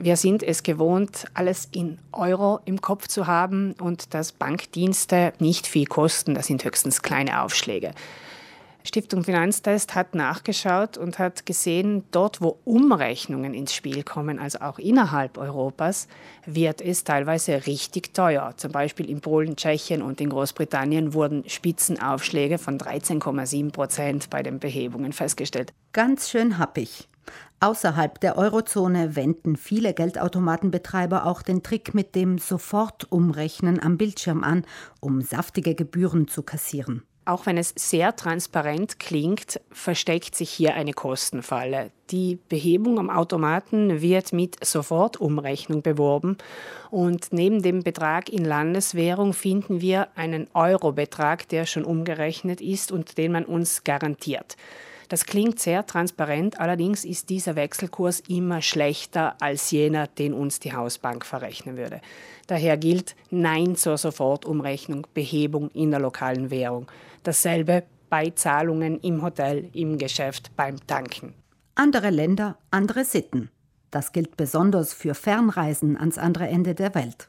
Wir sind es gewohnt, alles in Euro im Kopf zu haben und dass Bankdienste nicht viel kosten. Das sind höchstens kleine Aufschläge. Stiftung Finanztest hat nachgeschaut und hat gesehen, dort wo Umrechnungen ins Spiel kommen, also auch innerhalb Europas, wird es teilweise richtig teuer. Zum Beispiel in Polen, Tschechien und in Großbritannien wurden Spitzenaufschläge von 13,7 Prozent bei den Behebungen festgestellt. Ganz schön happig. Außerhalb der Eurozone wenden viele Geldautomatenbetreiber auch den Trick mit dem Sofortumrechnen am Bildschirm an, um saftige Gebühren zu kassieren. Auch wenn es sehr transparent klingt, versteckt sich hier eine Kostenfalle. Die Behebung am Automaten wird mit Sofortumrechnung beworben und neben dem Betrag in Landeswährung finden wir einen Eurobetrag, der schon umgerechnet ist und den man uns garantiert. Das klingt sehr transparent, allerdings ist dieser Wechselkurs immer schlechter als jener, den uns die Hausbank verrechnen würde. Daher gilt Nein zur Sofortumrechnung, Behebung in der lokalen Währung. Dasselbe bei Zahlungen im Hotel, im Geschäft, beim Tanken. Andere Länder, andere Sitten. Das gilt besonders für Fernreisen ans andere Ende der Welt.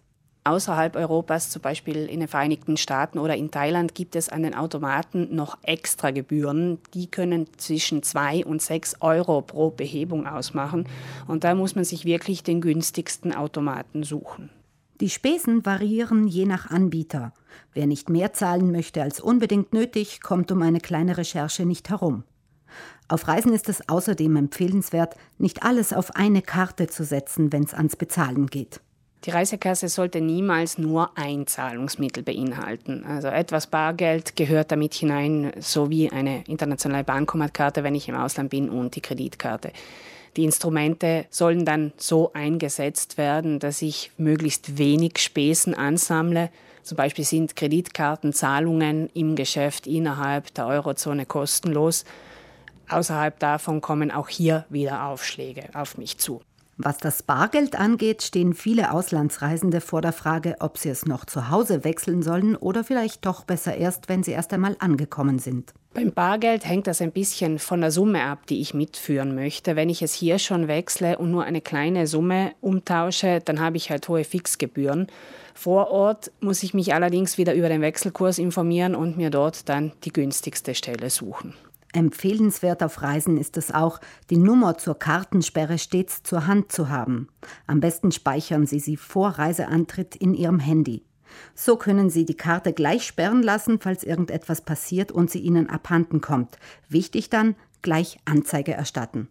Außerhalb Europas, zum Beispiel in den Vereinigten Staaten oder in Thailand, gibt es an den Automaten noch extra Gebühren. Die können zwischen 2 und 6 Euro pro Behebung ausmachen. Und da muss man sich wirklich den günstigsten Automaten suchen. Die Spesen variieren je nach Anbieter. Wer nicht mehr zahlen möchte als unbedingt nötig, kommt um eine kleine Recherche nicht herum. Auf Reisen ist es außerdem empfehlenswert, nicht alles auf eine Karte zu setzen, wenn es ans Bezahlen geht. Die Reisekasse sollte niemals nur ein Zahlungsmittel beinhalten. Also etwas Bargeld gehört damit hinein, sowie eine internationale Bankomatkarte, wenn ich im Ausland bin, und die Kreditkarte. Die Instrumente sollen dann so eingesetzt werden, dass ich möglichst wenig Spesen ansammle. Zum Beispiel sind Kreditkartenzahlungen im Geschäft innerhalb der Eurozone kostenlos. Außerhalb davon kommen auch hier wieder Aufschläge auf mich zu. Was das Bargeld angeht, stehen viele Auslandsreisende vor der Frage, ob sie es noch zu Hause wechseln sollen oder vielleicht doch besser erst, wenn sie erst einmal angekommen sind. Beim Bargeld hängt das ein bisschen von der Summe ab, die ich mitführen möchte. Wenn ich es hier schon wechsle und nur eine kleine Summe umtausche, dann habe ich halt hohe Fixgebühren. Vor Ort muss ich mich allerdings wieder über den Wechselkurs informieren und mir dort dann die günstigste Stelle suchen. Empfehlenswert auf Reisen ist es auch, die Nummer zur Kartensperre stets zur Hand zu haben. Am besten speichern Sie sie vor Reiseantritt in Ihrem Handy. So können Sie die Karte gleich sperren lassen, falls irgendetwas passiert und sie Ihnen abhanden kommt. Wichtig dann, gleich Anzeige erstatten.